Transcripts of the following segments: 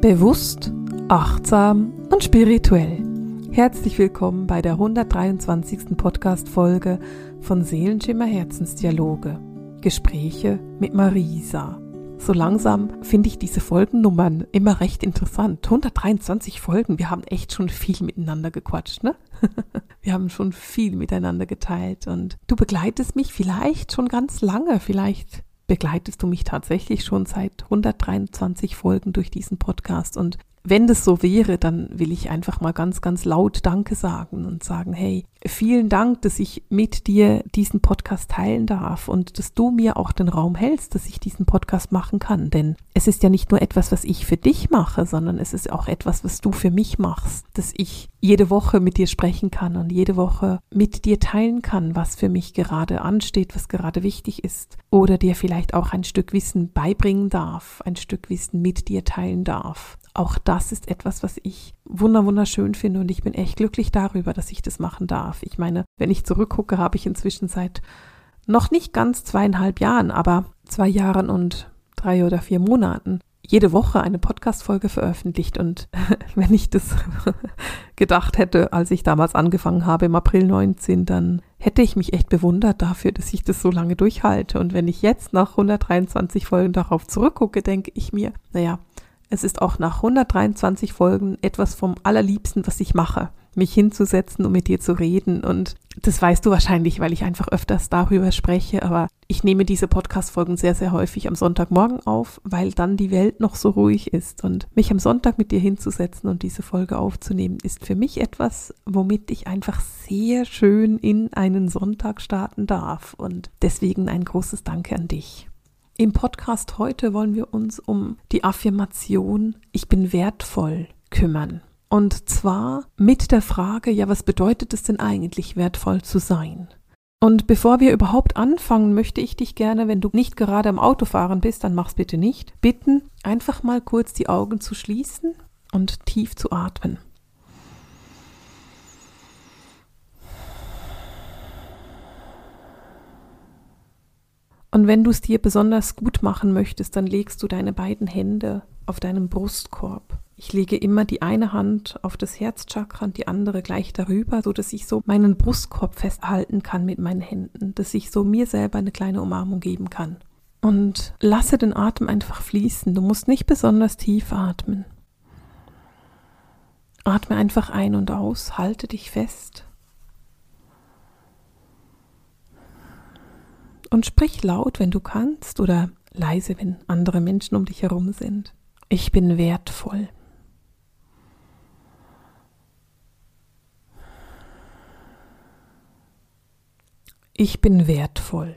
Bewusst, achtsam und spirituell. Herzlich willkommen bei der 123. Podcast-Folge von Seelenschimmer Herzensdialoge. Gespräche mit Marisa. So langsam finde ich diese Folgennummern immer recht interessant. 123 Folgen, wir haben echt schon viel miteinander gequatscht, ne? wir haben schon viel miteinander geteilt und du begleitest mich vielleicht schon ganz lange, vielleicht begleitest du mich tatsächlich schon seit 123 Folgen durch diesen Podcast. Und wenn das so wäre, dann will ich einfach mal ganz, ganz laut Danke sagen und sagen, hey, vielen Dank, dass ich mit dir diesen Podcast teilen darf und dass du mir auch den Raum hältst, dass ich diesen Podcast machen kann. Denn es ist ja nicht nur etwas, was ich für dich mache, sondern es ist auch etwas, was du für mich machst, dass ich jede Woche mit dir sprechen kann und jede Woche mit dir teilen kann, was für mich gerade ansteht, was gerade wichtig ist. Oder dir vielleicht auch ein Stück Wissen beibringen darf, ein Stück Wissen mit dir teilen darf auch das ist etwas, was ich wunder wunderschön finde und ich bin echt glücklich darüber, dass ich das machen darf. Ich meine, wenn ich zurückgucke, habe ich inzwischen seit noch nicht ganz zweieinhalb Jahren, aber zwei Jahren und drei oder vier Monaten jede Woche eine Podcast-Folge veröffentlicht. Und wenn ich das gedacht hätte, als ich damals angefangen habe, im April 19, dann hätte ich mich echt bewundert dafür, dass ich das so lange durchhalte. Und wenn ich jetzt nach 123 Folgen darauf zurückgucke, denke ich mir, naja, es ist auch nach 123 Folgen etwas vom allerliebsten, was ich mache, mich hinzusetzen und mit dir zu reden. Und das weißt du wahrscheinlich, weil ich einfach öfters darüber spreche. Aber ich nehme diese Podcast-Folgen sehr, sehr häufig am Sonntagmorgen auf, weil dann die Welt noch so ruhig ist. Und mich am Sonntag mit dir hinzusetzen und diese Folge aufzunehmen, ist für mich etwas, womit ich einfach sehr schön in einen Sonntag starten darf. Und deswegen ein großes Danke an dich. Im Podcast heute wollen wir uns um die Affirmation Ich bin wertvoll kümmern. Und zwar mit der Frage, ja, was bedeutet es denn eigentlich, wertvoll zu sein? Und bevor wir überhaupt anfangen, möchte ich dich gerne, wenn du nicht gerade am Autofahren bist, dann mach's bitte nicht, bitten, einfach mal kurz die Augen zu schließen und tief zu atmen. Und wenn du es dir besonders gut machen möchtest, dann legst du deine beiden Hände auf deinen Brustkorb. Ich lege immer die eine Hand auf das Herzchakra und die andere gleich darüber, so dass ich so meinen Brustkorb festhalten kann mit meinen Händen, dass ich so mir selber eine kleine Umarmung geben kann. Und lasse den Atem einfach fließen. Du musst nicht besonders tief atmen. Atme einfach ein und aus, halte dich fest Und sprich laut, wenn du kannst, oder leise, wenn andere Menschen um dich herum sind. Ich bin wertvoll. Ich bin wertvoll.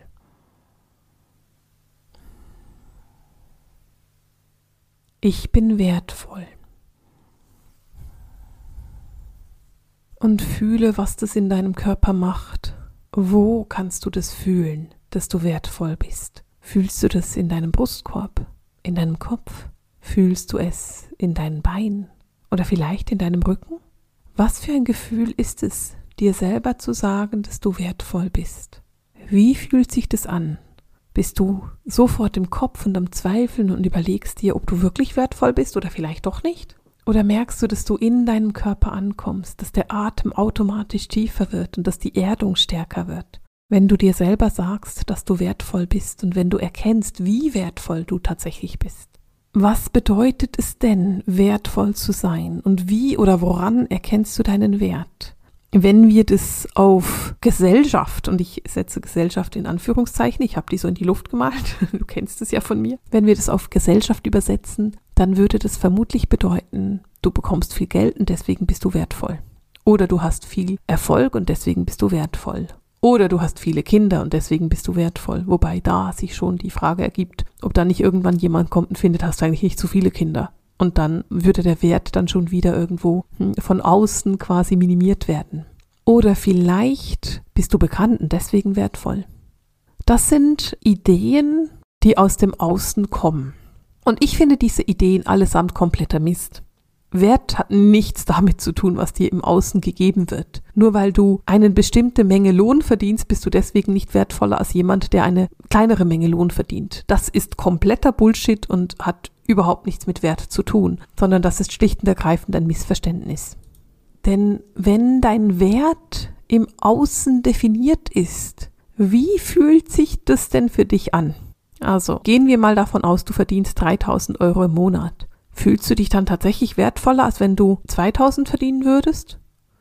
Ich bin wertvoll. Und fühle, was das in deinem Körper macht. Wo kannst du das fühlen? Dass du wertvoll bist? Fühlst du das in deinem Brustkorb, in deinem Kopf? Fühlst du es in deinen Beinen oder vielleicht in deinem Rücken? Was für ein Gefühl ist es, dir selber zu sagen, dass du wertvoll bist? Wie fühlt sich das an? Bist du sofort im Kopf und am Zweifeln und überlegst dir, ob du wirklich wertvoll bist oder vielleicht doch nicht? Oder merkst du, dass du in deinem Körper ankommst, dass der Atem automatisch tiefer wird und dass die Erdung stärker wird? Wenn du dir selber sagst, dass du wertvoll bist und wenn du erkennst, wie wertvoll du tatsächlich bist. Was bedeutet es denn, wertvoll zu sein und wie oder woran erkennst du deinen Wert? Wenn wir das auf Gesellschaft, und ich setze Gesellschaft in Anführungszeichen, ich habe die so in die Luft gemalt, du kennst es ja von mir, wenn wir das auf Gesellschaft übersetzen, dann würde das vermutlich bedeuten, du bekommst viel Geld und deswegen bist du wertvoll. Oder du hast viel Erfolg und deswegen bist du wertvoll. Oder du hast viele Kinder und deswegen bist du wertvoll. Wobei da sich schon die Frage ergibt, ob da nicht irgendwann jemand kommt und findet, hast du eigentlich nicht zu viele Kinder. Und dann würde der Wert dann schon wieder irgendwo hm, von außen quasi minimiert werden. Oder vielleicht bist du bekannt und deswegen wertvoll. Das sind Ideen, die aus dem Außen kommen. Und ich finde diese Ideen allesamt kompletter Mist. Wert hat nichts damit zu tun, was dir im Außen gegeben wird. Nur weil du eine bestimmte Menge Lohn verdienst, bist du deswegen nicht wertvoller als jemand, der eine kleinere Menge Lohn verdient. Das ist kompletter Bullshit und hat überhaupt nichts mit Wert zu tun, sondern das ist schlicht und ergreifend ein Missverständnis. Denn wenn dein Wert im Außen definiert ist, wie fühlt sich das denn für dich an? Also gehen wir mal davon aus, du verdienst 3000 Euro im Monat. Fühlst du dich dann tatsächlich wertvoller, als wenn du 2000 verdienen würdest?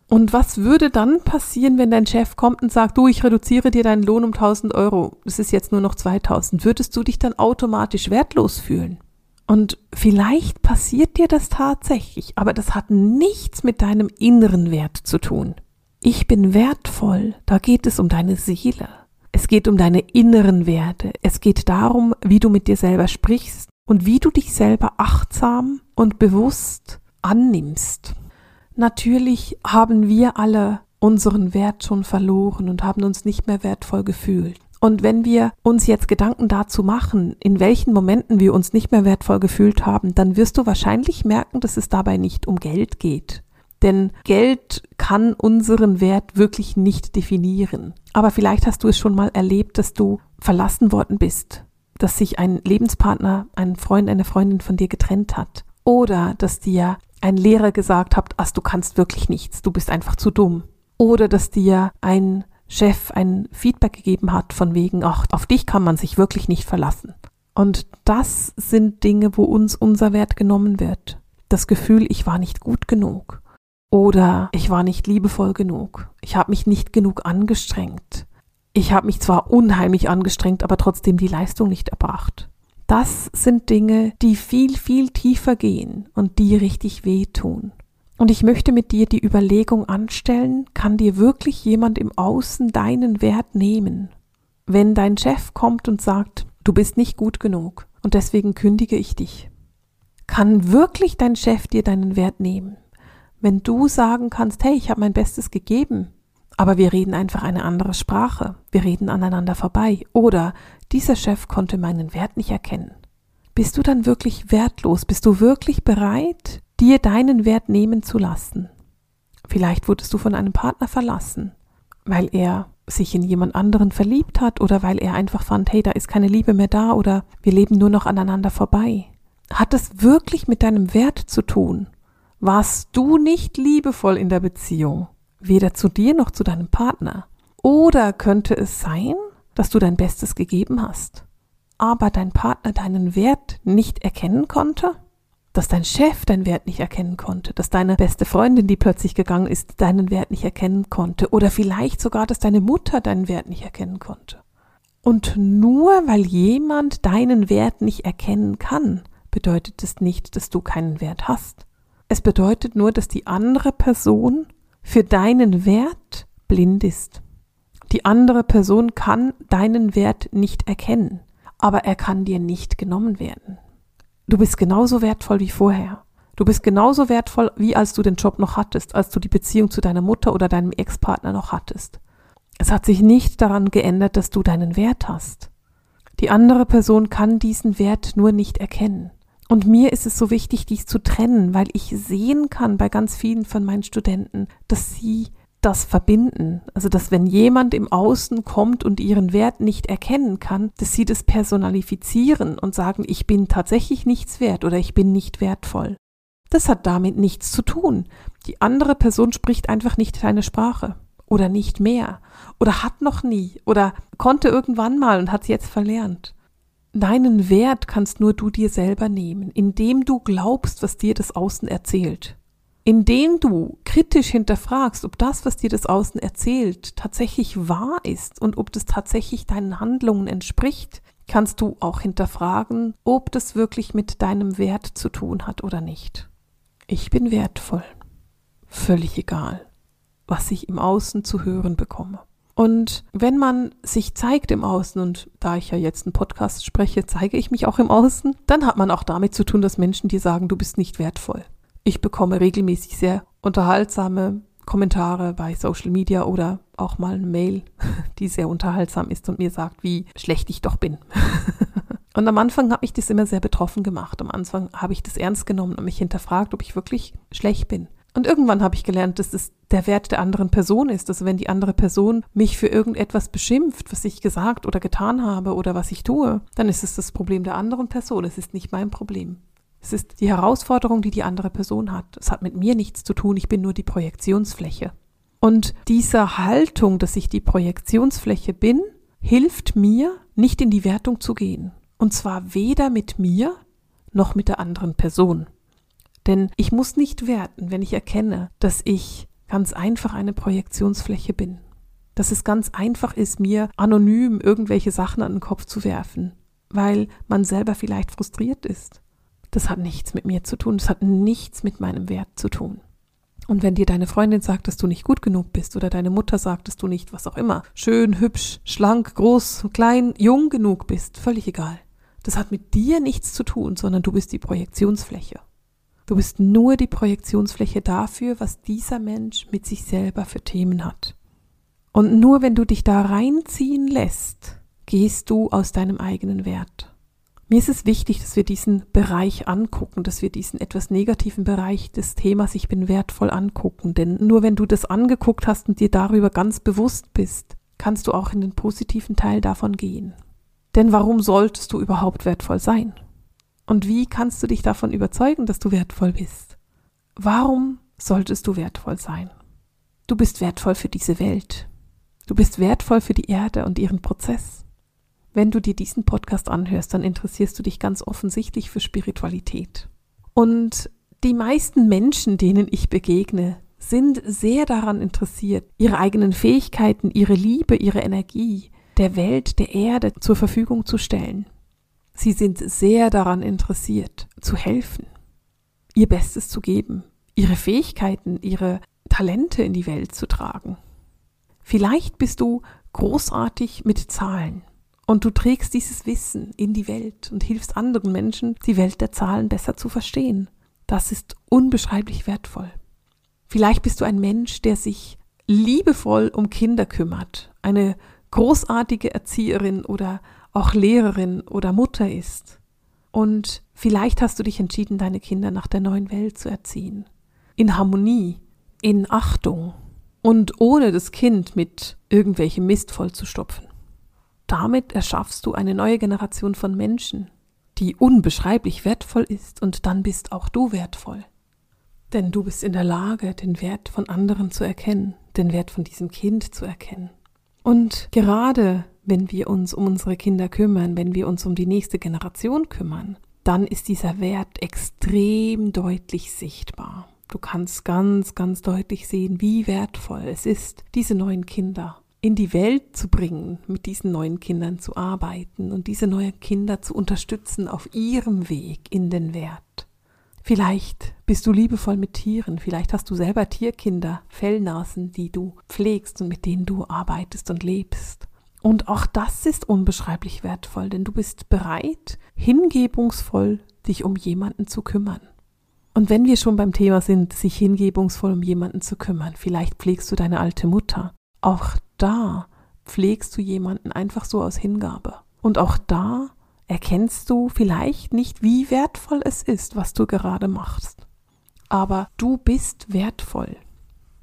Und was würde dann passieren, wenn dein Chef kommt und sagt, du, ich reduziere dir deinen Lohn um 1000 Euro, es ist jetzt nur noch 2000, würdest du dich dann automatisch wertlos fühlen? Und vielleicht passiert dir das tatsächlich, aber das hat nichts mit deinem inneren Wert zu tun. Ich bin wertvoll, da geht es um deine Seele. Es geht um deine inneren Werte. Es geht darum, wie du mit dir selber sprichst, und wie du dich selber achtsam und bewusst annimmst. Natürlich haben wir alle unseren Wert schon verloren und haben uns nicht mehr wertvoll gefühlt. Und wenn wir uns jetzt Gedanken dazu machen, in welchen Momenten wir uns nicht mehr wertvoll gefühlt haben, dann wirst du wahrscheinlich merken, dass es dabei nicht um Geld geht. Denn Geld kann unseren Wert wirklich nicht definieren. Aber vielleicht hast du es schon mal erlebt, dass du verlassen worden bist, dass sich ein Lebenspartner, ein Freund, eine Freundin von dir getrennt hat. Oder dass dir ein Lehrer gesagt hat, ach, du kannst wirklich nichts, du bist einfach zu dumm. Oder dass dir ein Chef ein Feedback gegeben hat von wegen, ach, auf dich kann man sich wirklich nicht verlassen. Und das sind Dinge, wo uns unser Wert genommen wird. Das Gefühl, ich war nicht gut genug. Oder ich war nicht liebevoll genug. Ich habe mich nicht genug angestrengt ich habe mich zwar unheimlich angestrengt, aber trotzdem die Leistung nicht erbracht. Das sind Dinge, die viel, viel tiefer gehen und die richtig wehtun. Und ich möchte mit dir die Überlegung anstellen, kann dir wirklich jemand im Außen deinen Wert nehmen? Wenn dein Chef kommt und sagt, du bist nicht gut genug und deswegen kündige ich dich, kann wirklich dein Chef dir deinen Wert nehmen? Wenn du sagen kannst, hey, ich habe mein Bestes gegeben, aber wir reden einfach eine andere Sprache. Wir reden aneinander vorbei. Oder dieser Chef konnte meinen Wert nicht erkennen. Bist du dann wirklich wertlos? Bist du wirklich bereit, dir deinen Wert nehmen zu lassen? Vielleicht wurdest du von einem Partner verlassen, weil er sich in jemand anderen verliebt hat oder weil er einfach fand, hey, da ist keine Liebe mehr da oder wir leben nur noch aneinander vorbei. Hat es wirklich mit deinem Wert zu tun? Warst du nicht liebevoll in der Beziehung? Weder zu dir noch zu deinem Partner. Oder könnte es sein, dass du dein Bestes gegeben hast, aber dein Partner deinen Wert nicht erkennen konnte? Dass dein Chef deinen Wert nicht erkennen konnte, dass deine beste Freundin, die plötzlich gegangen ist, deinen Wert nicht erkennen konnte, oder vielleicht sogar, dass deine Mutter deinen Wert nicht erkennen konnte. Und nur weil jemand deinen Wert nicht erkennen kann, bedeutet es nicht, dass du keinen Wert hast. Es bedeutet nur, dass die andere Person für deinen Wert blind ist. Die andere Person kann deinen Wert nicht erkennen, aber er kann dir nicht genommen werden. Du bist genauso wertvoll wie vorher. Du bist genauso wertvoll, wie als du den Job noch hattest, als du die Beziehung zu deiner Mutter oder deinem Ex-Partner noch hattest. Es hat sich nicht daran geändert, dass du deinen Wert hast. Die andere Person kann diesen Wert nur nicht erkennen. Und mir ist es so wichtig, dies zu trennen, weil ich sehen kann bei ganz vielen von meinen Studenten, dass sie das verbinden. Also, dass wenn jemand im Außen kommt und ihren Wert nicht erkennen kann, dass sie das personalifizieren und sagen, ich bin tatsächlich nichts wert oder ich bin nicht wertvoll. Das hat damit nichts zu tun. Die andere Person spricht einfach nicht deine Sprache oder nicht mehr oder hat noch nie oder konnte irgendwann mal und hat es jetzt verlernt. Deinen Wert kannst nur du dir selber nehmen, indem du glaubst, was dir das Außen erzählt. Indem du kritisch hinterfragst, ob das, was dir das Außen erzählt, tatsächlich wahr ist und ob das tatsächlich deinen Handlungen entspricht, kannst du auch hinterfragen, ob das wirklich mit deinem Wert zu tun hat oder nicht. Ich bin wertvoll. Völlig egal, was ich im Außen zu hören bekomme. Und wenn man sich zeigt im Außen, und da ich ja jetzt einen Podcast spreche, zeige ich mich auch im Außen, dann hat man auch damit zu tun, dass Menschen dir sagen, du bist nicht wertvoll. Ich bekomme regelmäßig sehr unterhaltsame Kommentare bei Social Media oder auch mal eine Mail, die sehr unterhaltsam ist und mir sagt, wie schlecht ich doch bin. Und am Anfang hat mich das immer sehr betroffen gemacht. Am Anfang habe ich das ernst genommen und mich hinterfragt, ob ich wirklich schlecht bin. Und irgendwann habe ich gelernt, dass es der Wert der anderen Person ist. Also wenn die andere Person mich für irgendetwas beschimpft, was ich gesagt oder getan habe oder was ich tue, dann ist es das Problem der anderen Person. Es ist nicht mein Problem. Es ist die Herausforderung, die die andere Person hat. Es hat mit mir nichts zu tun. Ich bin nur die Projektionsfläche. Und diese Haltung, dass ich die Projektionsfläche bin, hilft mir, nicht in die Wertung zu gehen. Und zwar weder mit mir noch mit der anderen Person. Denn ich muss nicht werten, wenn ich erkenne, dass ich ganz einfach eine Projektionsfläche bin. Dass es ganz einfach ist, mir anonym irgendwelche Sachen an den Kopf zu werfen, weil man selber vielleicht frustriert ist. Das hat nichts mit mir zu tun, das hat nichts mit meinem Wert zu tun. Und wenn dir deine Freundin sagt, dass du nicht gut genug bist oder deine Mutter sagt, dass du nicht, was auch immer, schön, hübsch, schlank, groß, klein, jung genug bist, völlig egal. Das hat mit dir nichts zu tun, sondern du bist die Projektionsfläche. Du bist nur die Projektionsfläche dafür, was dieser Mensch mit sich selber für Themen hat. Und nur wenn du dich da reinziehen lässt, gehst du aus deinem eigenen Wert. Mir ist es wichtig, dass wir diesen Bereich angucken, dass wir diesen etwas negativen Bereich des Themas Ich bin wertvoll angucken. Denn nur wenn du das angeguckt hast und dir darüber ganz bewusst bist, kannst du auch in den positiven Teil davon gehen. Denn warum solltest du überhaupt wertvoll sein? Und wie kannst du dich davon überzeugen, dass du wertvoll bist? Warum solltest du wertvoll sein? Du bist wertvoll für diese Welt. Du bist wertvoll für die Erde und ihren Prozess. Wenn du dir diesen Podcast anhörst, dann interessierst du dich ganz offensichtlich für Spiritualität. Und die meisten Menschen, denen ich begegne, sind sehr daran interessiert, ihre eigenen Fähigkeiten, ihre Liebe, ihre Energie der Welt, der Erde zur Verfügung zu stellen. Sie sind sehr daran interessiert, zu helfen, ihr Bestes zu geben, ihre Fähigkeiten, ihre Talente in die Welt zu tragen. Vielleicht bist du großartig mit Zahlen und du trägst dieses Wissen in die Welt und hilfst anderen Menschen, die Welt der Zahlen besser zu verstehen. Das ist unbeschreiblich wertvoll. Vielleicht bist du ein Mensch, der sich liebevoll um Kinder kümmert, eine großartige Erzieherin oder auch Lehrerin oder Mutter ist. Und vielleicht hast du dich entschieden, deine Kinder nach der neuen Welt zu erziehen. In Harmonie, in Achtung und ohne das Kind mit irgendwelchem Mist vollzustopfen. Damit erschaffst du eine neue Generation von Menschen, die unbeschreiblich wertvoll ist und dann bist auch du wertvoll. Denn du bist in der Lage, den Wert von anderen zu erkennen, den Wert von diesem Kind zu erkennen. Und gerade wenn wir uns um unsere Kinder kümmern, wenn wir uns um die nächste Generation kümmern, dann ist dieser Wert extrem deutlich sichtbar. Du kannst ganz, ganz deutlich sehen, wie wertvoll es ist, diese neuen Kinder in die Welt zu bringen, mit diesen neuen Kindern zu arbeiten und diese neuen Kinder zu unterstützen auf ihrem Weg in den Wert. Vielleicht bist du liebevoll mit Tieren, vielleicht hast du selber Tierkinder, Fellnasen, die du pflegst und mit denen du arbeitest und lebst. Und auch das ist unbeschreiblich wertvoll, denn du bist bereit, hingebungsvoll dich um jemanden zu kümmern. Und wenn wir schon beim Thema sind, sich hingebungsvoll um jemanden zu kümmern, vielleicht pflegst du deine alte Mutter. Auch da pflegst du jemanden einfach so aus Hingabe. Und auch da erkennst du vielleicht nicht, wie wertvoll es ist, was du gerade machst. Aber du bist wertvoll.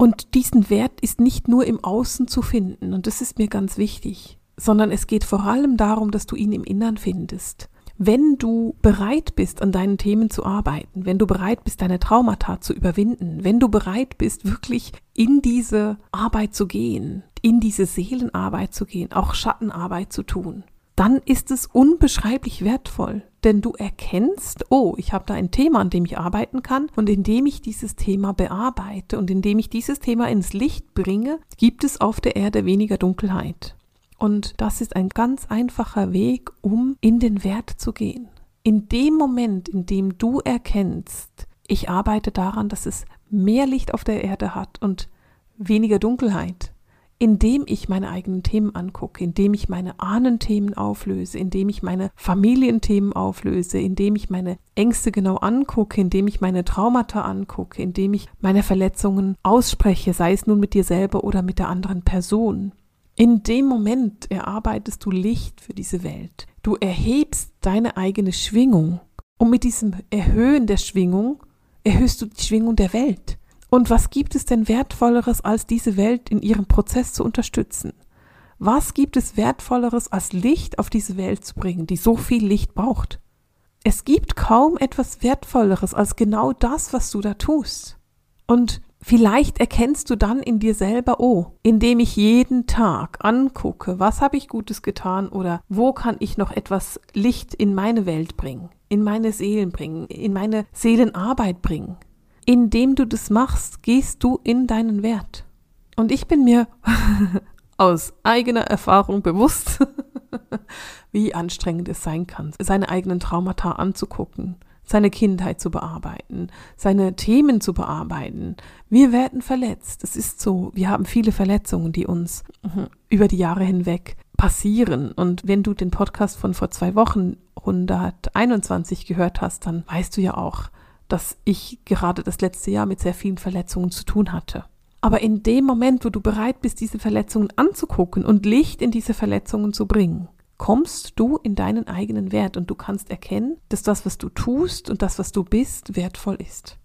Und diesen Wert ist nicht nur im Außen zu finden, und das ist mir ganz wichtig, sondern es geht vor allem darum, dass du ihn im Innern findest. Wenn du bereit bist, an deinen Themen zu arbeiten, wenn du bereit bist, deine Traumata zu überwinden, wenn du bereit bist, wirklich in diese Arbeit zu gehen, in diese Seelenarbeit zu gehen, auch Schattenarbeit zu tun, dann ist es unbeschreiblich wertvoll, denn du erkennst, oh, ich habe da ein Thema, an dem ich arbeiten kann und indem ich dieses Thema bearbeite und indem ich dieses Thema ins Licht bringe, gibt es auf der Erde weniger Dunkelheit. Und das ist ein ganz einfacher Weg, um in den Wert zu gehen. In dem Moment, in dem du erkennst, ich arbeite daran, dass es mehr Licht auf der Erde hat und weniger Dunkelheit, indem ich meine eigenen Themen angucke, indem ich meine Ahnenthemen auflöse, indem ich meine Familienthemen auflöse, indem ich meine Ängste genau angucke, indem ich meine Traumata angucke, indem ich meine Verletzungen ausspreche, sei es nun mit dir selber oder mit der anderen Person. In dem Moment erarbeitest du Licht für diese Welt. Du erhebst deine eigene Schwingung. Und mit diesem Erhöhen der Schwingung erhöhst du die Schwingung der Welt. Und was gibt es denn wertvolleres, als diese Welt in ihrem Prozess zu unterstützen? Was gibt es wertvolleres, als Licht auf diese Welt zu bringen, die so viel Licht braucht? Es gibt kaum etwas wertvolleres als genau das, was du da tust. Und vielleicht erkennst du dann in dir selber, oh, indem ich jeden Tag angucke, was habe ich Gutes getan oder wo kann ich noch etwas Licht in meine Welt bringen, in meine Seelen bringen, in meine Seelenarbeit bringen indem du das machst, gehst du in deinen Wert. Und ich bin mir aus eigener Erfahrung bewusst, wie anstrengend es sein kann, seine eigenen Traumata anzugucken, seine Kindheit zu bearbeiten, seine Themen zu bearbeiten. Wir werden verletzt. Es ist so. Wir haben viele Verletzungen, die uns mhm, über die Jahre hinweg passieren. Und wenn du den Podcast von vor zwei Wochen 121 gehört hast, dann weißt du ja auch, dass ich gerade das letzte Jahr mit sehr vielen Verletzungen zu tun hatte. Aber in dem Moment, wo du bereit bist, diese Verletzungen anzugucken und Licht in diese Verletzungen zu bringen, kommst du in deinen eigenen Wert und du kannst erkennen, dass das, was du tust und das, was du bist, wertvoll ist.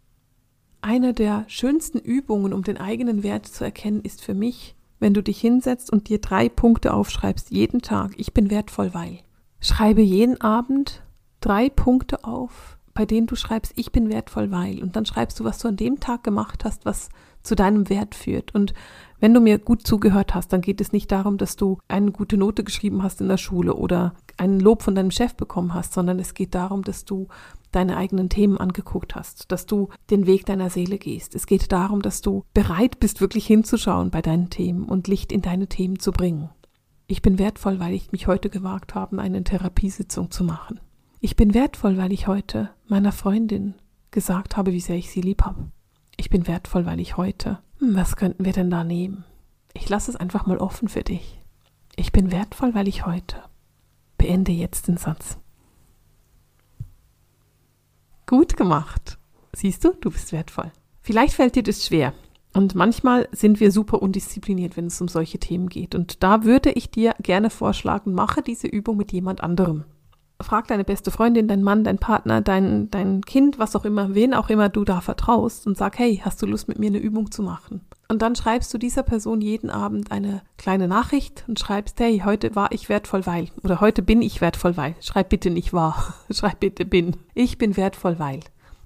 Eine der schönsten Übungen, um den eigenen Wert zu erkennen, ist für mich, wenn du dich hinsetzt und dir drei Punkte aufschreibst, jeden Tag, ich bin wertvoll, weil. Schreibe jeden Abend drei Punkte auf, bei denen du schreibst, ich bin wertvoll, weil. Und dann schreibst du, was du an dem Tag gemacht hast, was zu deinem Wert führt. Und wenn du mir gut zugehört hast, dann geht es nicht darum, dass du eine gute Note geschrieben hast in der Schule oder einen Lob von deinem Chef bekommen hast, sondern es geht darum, dass du deine eigenen Themen angeguckt hast, dass du den Weg deiner Seele gehst. Es geht darum, dass du bereit bist, wirklich hinzuschauen bei deinen Themen und Licht in deine Themen zu bringen. Ich bin wertvoll, weil ich mich heute gewagt habe, eine Therapiesitzung zu machen. Ich bin wertvoll, weil ich heute meiner Freundin gesagt habe, wie sehr ich sie lieb habe. Ich bin wertvoll, weil ich heute. Hm, was könnten wir denn da nehmen? Ich lasse es einfach mal offen für dich. Ich bin wertvoll, weil ich heute. Beende jetzt den Satz. Gut gemacht. Siehst du, du bist wertvoll. Vielleicht fällt dir das schwer. Und manchmal sind wir super undiszipliniert, wenn es um solche Themen geht. Und da würde ich dir gerne vorschlagen, mache diese Übung mit jemand anderem frag deine beste Freundin, dein Mann, dein Partner, dein, dein Kind, was auch immer, wen auch immer du da vertraust und sag, hey, hast du Lust mit mir eine Übung zu machen? Und dann schreibst du dieser Person jeden Abend eine kleine Nachricht und schreibst, hey, heute war ich wertvoll, weil. Oder heute bin ich wertvoll, weil. Schreib bitte nicht wahr. Schreib bitte bin. Ich bin wertvoll, weil.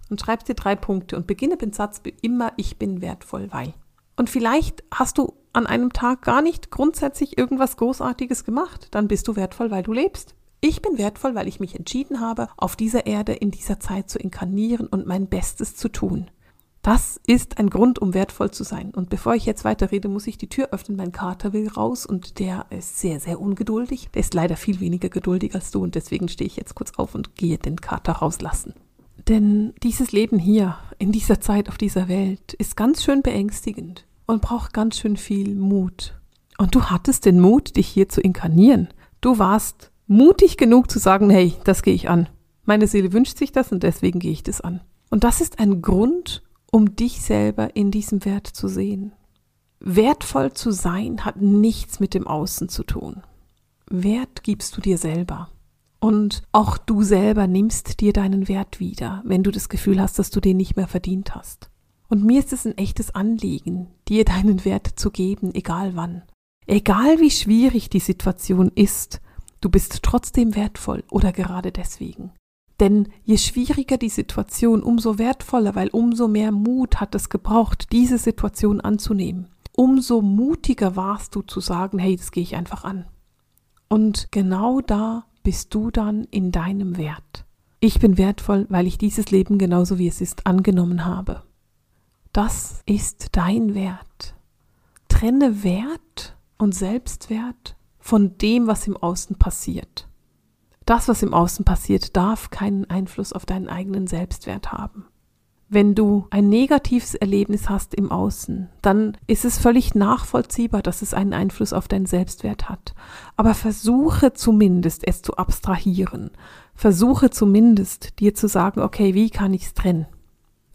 Und schreibst dir drei Punkte und beginne den Satz immer, ich bin wertvoll, weil. Und vielleicht hast du an einem Tag gar nicht grundsätzlich irgendwas Großartiges gemacht. Dann bist du wertvoll, weil du lebst. Ich bin wertvoll, weil ich mich entschieden habe, auf dieser Erde in dieser Zeit zu inkarnieren und mein Bestes zu tun. Das ist ein Grund, um wertvoll zu sein. Und bevor ich jetzt weiterrede, muss ich die Tür öffnen. Mein Kater will raus und der ist sehr, sehr ungeduldig. Der ist leider viel weniger geduldig als du und deswegen stehe ich jetzt kurz auf und gehe den Kater rauslassen. Denn dieses Leben hier, in dieser Zeit auf dieser Welt, ist ganz schön beängstigend und braucht ganz schön viel Mut. Und du hattest den Mut, dich hier zu inkarnieren. Du warst mutig genug zu sagen, hey, das gehe ich an. Meine Seele wünscht sich das und deswegen gehe ich das an. Und das ist ein Grund, um dich selber in diesem Wert zu sehen. Wertvoll zu sein hat nichts mit dem Außen zu tun. Wert gibst du dir selber. Und auch du selber nimmst dir deinen Wert wieder, wenn du das Gefühl hast, dass du den nicht mehr verdient hast. Und mir ist es ein echtes Anliegen, dir deinen Wert zu geben, egal wann. Egal wie schwierig die Situation ist, Du bist trotzdem wertvoll oder gerade deswegen. Denn je schwieriger die Situation, umso wertvoller, weil umso mehr Mut hat es gebraucht, diese Situation anzunehmen. Umso mutiger warst du zu sagen, hey, das gehe ich einfach an. Und genau da bist du dann in deinem Wert. Ich bin wertvoll, weil ich dieses Leben genauso wie es ist angenommen habe. Das ist dein Wert. Trenne Wert und Selbstwert von dem, was im Außen passiert. Das, was im Außen passiert, darf keinen Einfluss auf deinen eigenen Selbstwert haben. Wenn du ein negatives Erlebnis hast im Außen, dann ist es völlig nachvollziehbar, dass es einen Einfluss auf deinen Selbstwert hat. Aber versuche zumindest es zu abstrahieren. Versuche zumindest dir zu sagen, okay, wie kann ich es trennen?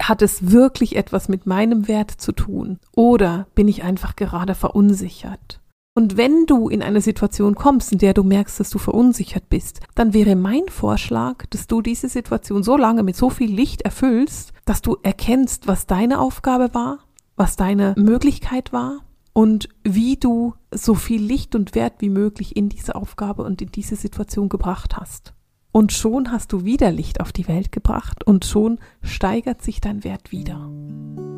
Hat es wirklich etwas mit meinem Wert zu tun? Oder bin ich einfach gerade verunsichert? Und wenn du in eine Situation kommst, in der du merkst, dass du verunsichert bist, dann wäre mein Vorschlag, dass du diese Situation so lange mit so viel Licht erfüllst, dass du erkennst, was deine Aufgabe war, was deine Möglichkeit war und wie du so viel Licht und Wert wie möglich in diese Aufgabe und in diese Situation gebracht hast. Und schon hast du wieder Licht auf die Welt gebracht und schon steigert sich dein Wert wieder.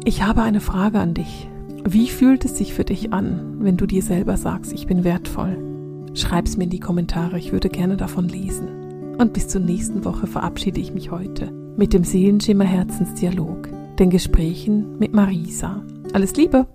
Ich habe eine Frage an dich. Wie fühlt es sich für dich an, wenn du dir selber sagst, ich bin wertvoll? Schreib's mir in die Kommentare, ich würde gerne davon lesen. Und bis zur nächsten Woche verabschiede ich mich heute mit dem Seelenschimmer Herzensdialog, den Gesprächen mit Marisa. Alles Liebe!